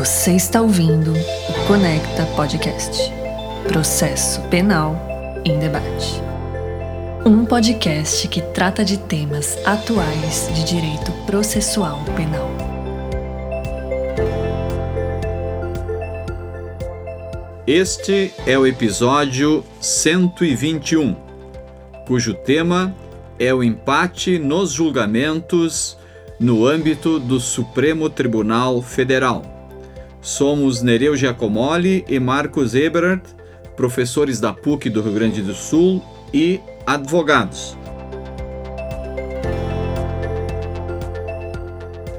Você está ouvindo o Conecta Podcast Processo Penal em Debate. Um podcast que trata de temas atuais de direito processual penal. Este é o episódio 121, cujo tema é o empate nos julgamentos no âmbito do Supremo Tribunal Federal. Somos Nereu Giacomoli e Marcos Eberhardt, professores da PUC do Rio Grande do Sul e advogados.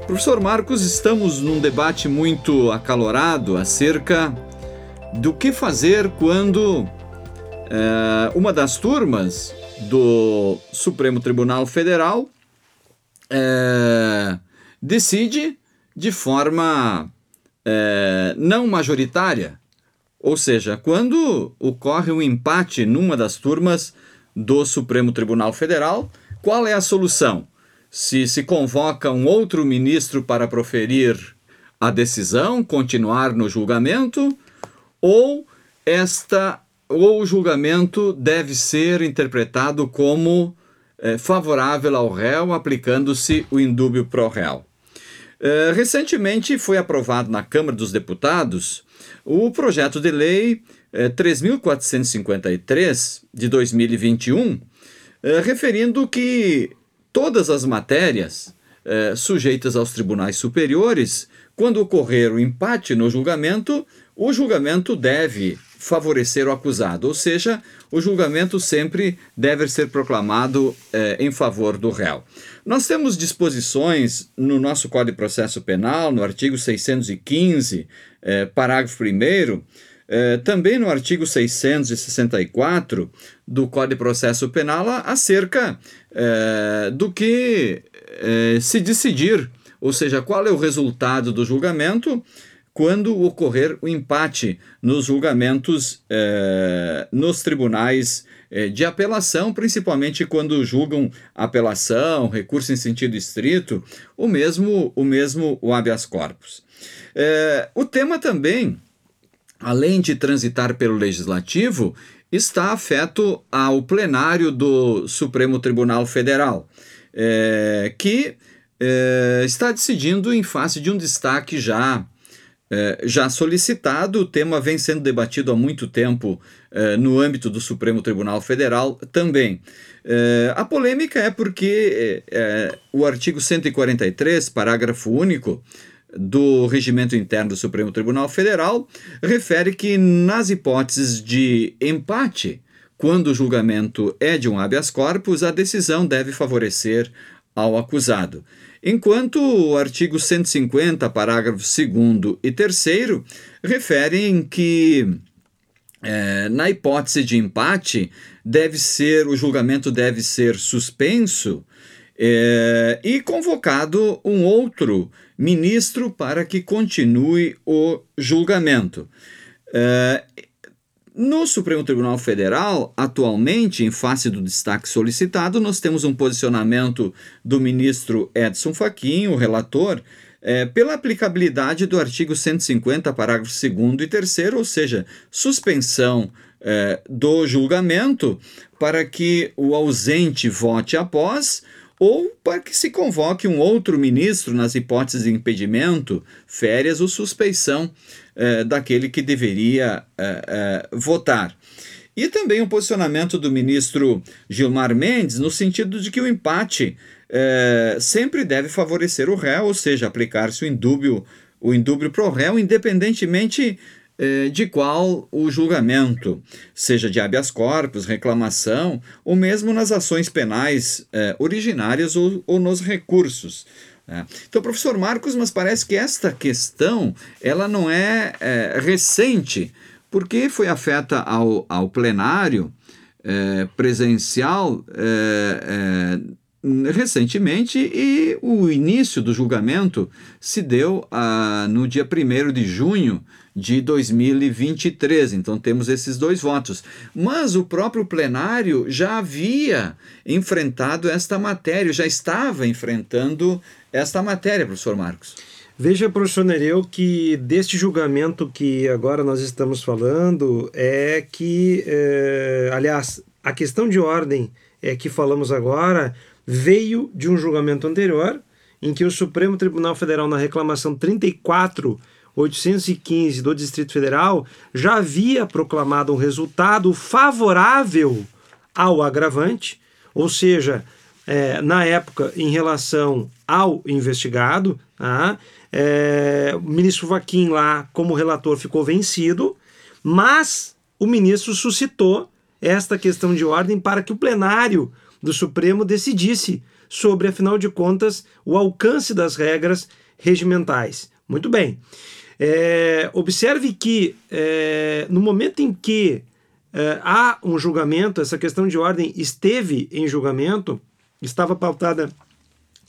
Professor Marcos, estamos num debate muito acalorado acerca do que fazer quando é, uma das turmas do Supremo Tribunal Federal é, decide de forma é, não majoritária, ou seja, quando ocorre um empate numa das turmas do Supremo Tribunal Federal, qual é a solução? Se se convoca um outro ministro para proferir a decisão, continuar no julgamento, ou esta ou o julgamento deve ser interpretado como é, favorável ao réu, aplicando-se o indúbio pro réu. Eh, recentemente foi aprovado na Câmara dos Deputados o projeto de lei 3.453 eh, de 2021, eh, referindo que todas as matérias sujeitas aos tribunais superiores, quando ocorrer o empate no julgamento, o julgamento deve favorecer o acusado, ou seja, o julgamento sempre deve ser proclamado eh, em favor do réu. Nós temos disposições no nosso Código de Processo Penal, no artigo 615, eh, parágrafo 1, eh, também no artigo 664 do Código de Processo Penal, acerca do que se decidir, ou seja, qual é o resultado do julgamento quando ocorrer o empate nos julgamentos eh, nos tribunais eh, de apelação, principalmente quando julgam apelação, recurso em sentido estrito, o mesmo o mesmo o habeas corpus. Eh, o tema também, além de transitar pelo legislativo, está afeto ao plenário do Supremo Tribunal Federal, que está decidindo em face de um destaque já é, já solicitado, o tema vem sendo debatido há muito tempo é, no âmbito do Supremo Tribunal Federal também. É, a polêmica é porque o artigo 143, parágrafo único, do Regimento Interno do Supremo Tribunal Federal refere que, nas hipóteses de empate, quando o julgamento é de um habeas corpus, a decisão deve favorecer ao acusado. Enquanto o artigo 150, parágrafos 2 e 3 referem que é, na hipótese de empate deve ser o julgamento deve ser suspenso é, e convocado um outro ministro para que continue o julgamento. É, no Supremo Tribunal Federal, atualmente, em face do destaque solicitado, nós temos um posicionamento do ministro Edson Fachin, o relator, é, pela aplicabilidade do artigo 150, parágrafo 2 e 3, ou seja, suspensão é, do julgamento para que o ausente vote após ou para que se convoque um outro ministro nas hipóteses de impedimento, férias ou suspeição eh, daquele que deveria eh, eh, votar. E também o posicionamento do ministro Gilmar Mendes no sentido de que o empate sempre deve favorecer o réu, ou seja, aplicar-se o indúbio, o indúbio pro réu, independentemente eh, de qual o julgamento, seja de habeas corpus, reclamação, ou mesmo nas ações penais eh, originárias ou, ou nos recursos. Né? Então, professor Marcos, mas parece que esta questão ela não é, é recente, porque foi afeta ao, ao plenário é, presencial é, recentemente e o início do julgamento se deu ah, no dia 1 de junho de 2023. Então temos esses dois votos. Mas o próprio plenário já havia enfrentado esta matéria, já estava enfrentando esta matéria, professor Marcos. Veja, professor Nereu, que deste julgamento que agora nós estamos falando é que, é, aliás, a questão de ordem é que falamos agora veio de um julgamento anterior em que o Supremo Tribunal Federal, na reclamação 34.815 do Distrito Federal, já havia proclamado um resultado favorável ao agravante, ou seja, é, na época, em relação ao investigado, tá? é, o ministro Vaquim lá, como relator, ficou vencido, mas o ministro suscitou esta questão de ordem para que o plenário do Supremo decidisse sobre, afinal de contas, o alcance das regras regimentais. Muito bem. É, observe que é, no momento em que é, há um julgamento, essa questão de ordem esteve em julgamento, estava pautada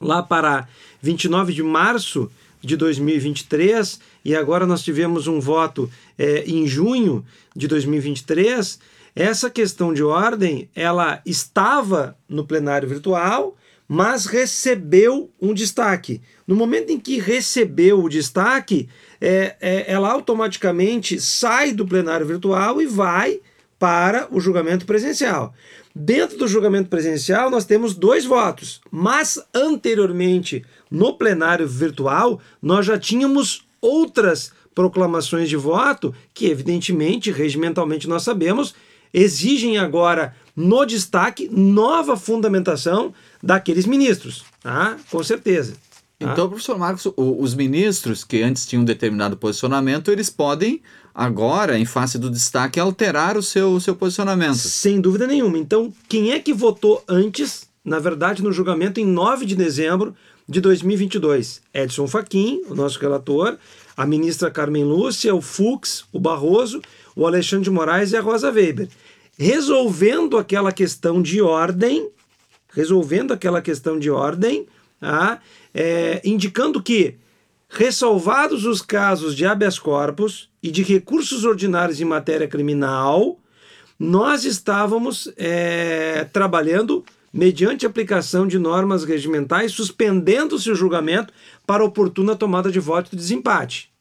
lá para 29 de março de 2023 e agora nós tivemos um voto é, em junho de 2023. Essa questão de ordem ela estava no plenário virtual mas recebeu um destaque. No momento em que recebeu o destaque, é, é, ela automaticamente sai do plenário virtual e vai para o julgamento presencial. Dentro do julgamento presencial, nós temos dois votos, mas anteriormente, no plenário virtual, nós já tínhamos outras proclamações de voto que, evidentemente, regimentalmente nós sabemos, exigem agora no destaque nova fundamentação daqueles ministros, tá? com certeza. Tá? Então, professor Marcos, os ministros que antes tinham um determinado posicionamento, eles podem agora, em face do destaque, alterar o seu, o seu posicionamento. Sem dúvida nenhuma. Então, quem é que votou antes, na verdade, no julgamento em 9 de dezembro de 2022? Edson Fachin, o nosso relator, a ministra Carmen Lúcia, o Fux, o Barroso, o Alexandre de Moraes e a Rosa Weber resolvendo aquela questão de ordem, resolvendo aquela questão de ordem, tá? é, indicando que, ressalvados os casos de habeas corpus e de recursos ordinários em matéria criminal, nós estávamos é, trabalhando mediante aplicação de normas regimentais, suspendendo-se o julgamento para oportuna tomada de voto de desempate.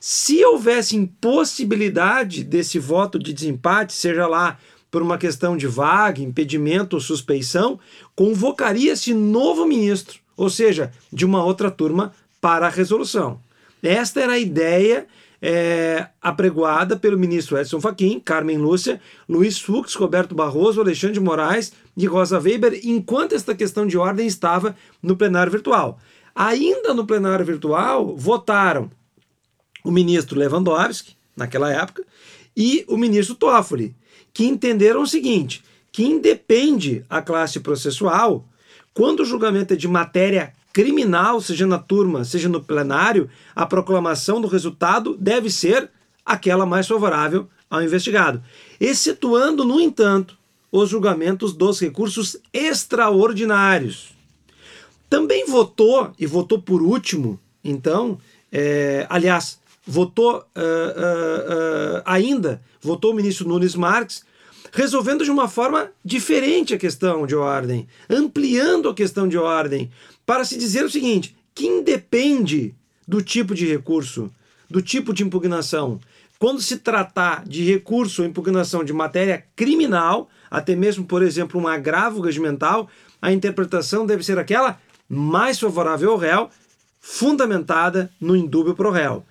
Se houvesse impossibilidade desse voto de desempate, seja lá por uma questão de vaga, impedimento ou suspeição, convocaria-se novo ministro, ou seja, de uma outra turma para a resolução. Esta era a ideia é, apregoada pelo ministro Edson Fachin, Carmen Lúcia, Luiz Fux, Roberto Barroso, Alexandre de Moraes e Rosa Weber, enquanto esta questão de ordem estava no plenário virtual. Ainda no plenário virtual, votaram o ministro Lewandowski, naquela época, e o ministro Toffoli, que entenderam o seguinte: que independe a classe processual, quando o julgamento é de matéria criminal, seja na turma, seja no plenário, a proclamação do resultado deve ser aquela mais favorável ao investigado, excetuando, no entanto, os julgamentos dos recursos extraordinários. Também votou, e votou por último, então, é, aliás, votou uh, uh, uh, ainda, votou o ministro Nunes Marques, resolvendo de uma forma diferente a questão de ordem, ampliando a questão de ordem, para se dizer o seguinte: que independe do tipo de recurso, do tipo de impugnação, quando se tratar de recurso ou impugnação de matéria criminal, até mesmo, por exemplo, um agravo regimental, a interpretação deve ser aquela mais favorável ao réu, fundamentada no indúbio pro réu.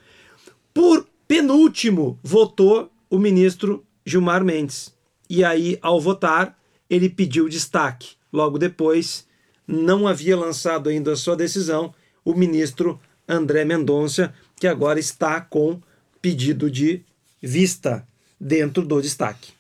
Por penúltimo, votou o ministro Gilmar Mendes. E aí, ao votar, ele pediu destaque. Logo depois, não havia lançado ainda a sua decisão o ministro André Mendonça, que agora está com pedido de vista dentro do destaque.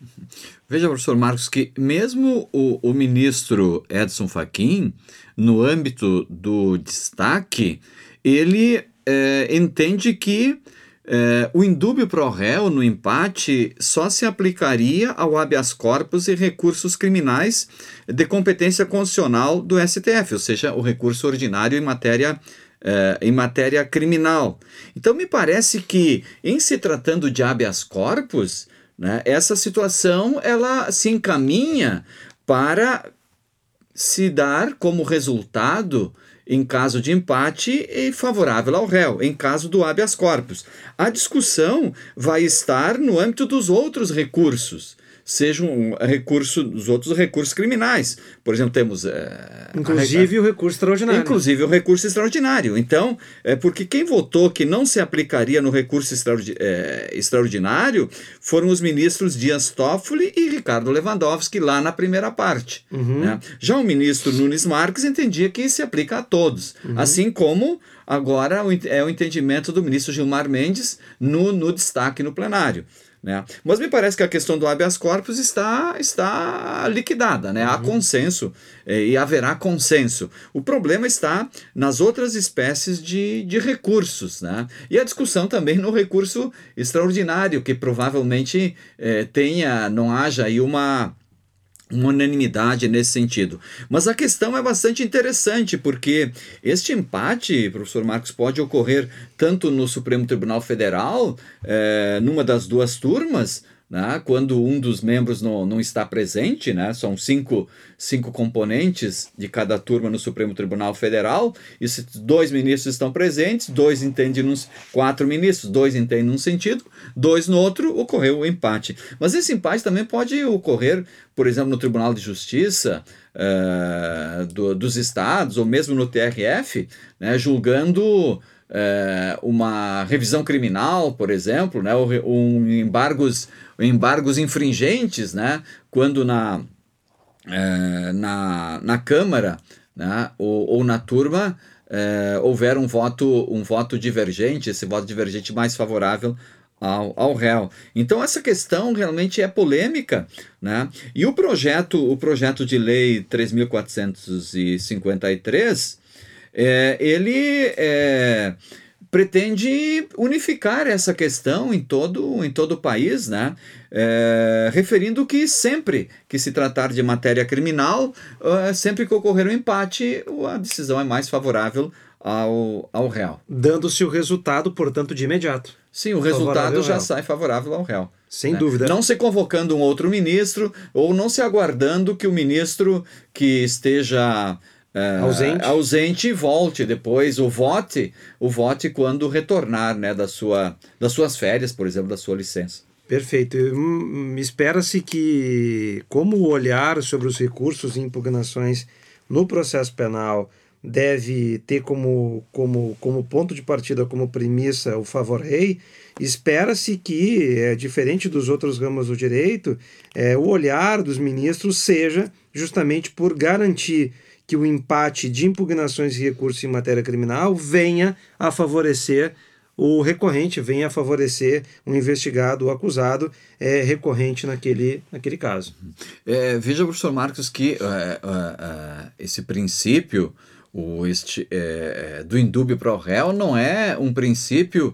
Veja, professor Marcos, que mesmo o, o ministro Edson Fachin, no âmbito do destaque, ele é, entende que é, o indúbio pro réu no empate só se aplicaria ao habeas corpus e recursos criminais de competência constitucional do STF, ou seja, o recurso ordinário em matéria é, em matéria criminal. Então me parece que em se tratando de habeas corpus, né, essa situação ela se encaminha para se dar como resultado em caso de empate, e favorável ao réu, em caso do habeas corpus. A discussão vai estar no âmbito dos outros recursos seja um recurso dos outros recursos criminais. Por exemplo, temos. É, inclusive a, o recurso extraordinário. Inclusive o recurso extraordinário. Então, é porque quem votou que não se aplicaria no recurso extraordi é, extraordinário foram os ministros Dias Toffoli e Ricardo Lewandowski, lá na primeira parte. Uhum. Né? Já o ministro Nunes Marques entendia que se aplica a todos. Uhum. Assim como agora é o entendimento do ministro Gilmar Mendes no, no destaque no plenário. Né? Mas me parece que a questão do habeas corpus está, está liquidada, né? há uhum. consenso eh, e haverá consenso. O problema está nas outras espécies de, de recursos. Né? E a discussão também no recurso extraordinário, que provavelmente eh, tenha, não haja aí uma uma unanimidade nesse sentido. Mas a questão é bastante interessante, porque este empate, professor Marcos, pode ocorrer tanto no Supremo Tribunal Federal, é, numa das duas turmas, né, quando um dos membros não, não está presente, né, são cinco, cinco componentes de cada turma no Supremo Tribunal Federal, e se dois ministros estão presentes, dois entendem num, quatro ministros, dois entendem num sentido, dois no outro, ocorreu o empate. Mas esse empate também pode ocorrer, por exemplo, no Tribunal de Justiça, uh, do, dos estados, ou mesmo no TRF, né, julgando é, uma revisão criminal, por exemplo, né, um embargos, embargos infringentes, né, quando na, é, na, na Câmara né, ou, ou na turma é, houver um voto, um voto divergente, esse voto divergente mais favorável ao, ao réu. Então essa questão realmente é polêmica, né? E o projeto, o projeto de lei 3453 é, ele é, pretende unificar essa questão em todo, em todo o país, né? É, referindo que sempre que se tratar de matéria criminal, é, sempre que ocorrer um empate, a decisão é mais favorável ao, ao réu. Dando-se o resultado, portanto, de imediato. Sim, o resultado já sai favorável ao réu. Sem né? dúvida. Não se convocando um outro ministro ou não se aguardando que o ministro que esteja é, ausente. ausente volte depois, o vote, o vote quando retornar né, da sua, das suas férias, por exemplo, da sua licença. Perfeito. Hum, espera-se que, como o olhar sobre os recursos e impugnações no processo penal deve ter como, como, como ponto de partida, como premissa, o favor rei, espera-se que, é, diferente dos outros ramos do direito, é, o olhar dos ministros seja justamente por garantir que o empate de impugnações e recursos em matéria criminal venha a favorecer o recorrente, venha a favorecer o investigado, o acusado é, recorrente naquele, naquele caso. É, veja, professor Marcos, que é, é, é esse princípio o este, é, do indúbio pro réu não é um princípio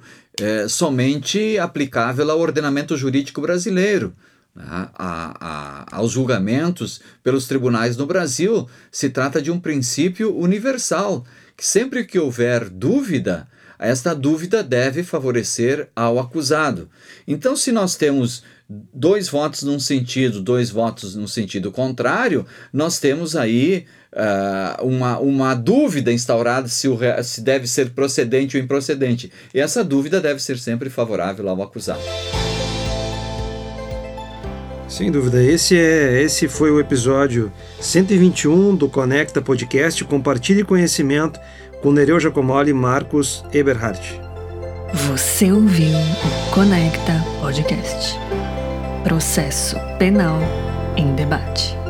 somente aplicável ao ordenamento jurídico brasileiro a, a, aos julgamentos pelos tribunais no Brasil. Se trata de um princípio universal, que sempre que houver dúvida, esta dúvida deve favorecer ao acusado. Então, se nós temos dois votos num sentido, dois votos no sentido contrário, nós temos aí uh, uma, uma dúvida instaurada se, o, se deve ser procedente ou improcedente. E essa dúvida deve ser sempre favorável ao acusado. Sem dúvida, esse é esse foi o episódio 121 do Conecta Podcast. Compartilhe conhecimento com Nereu Giacomoli e Marcos Eberhardt. Você ouviu o Conecta Podcast. Processo Penal em Debate.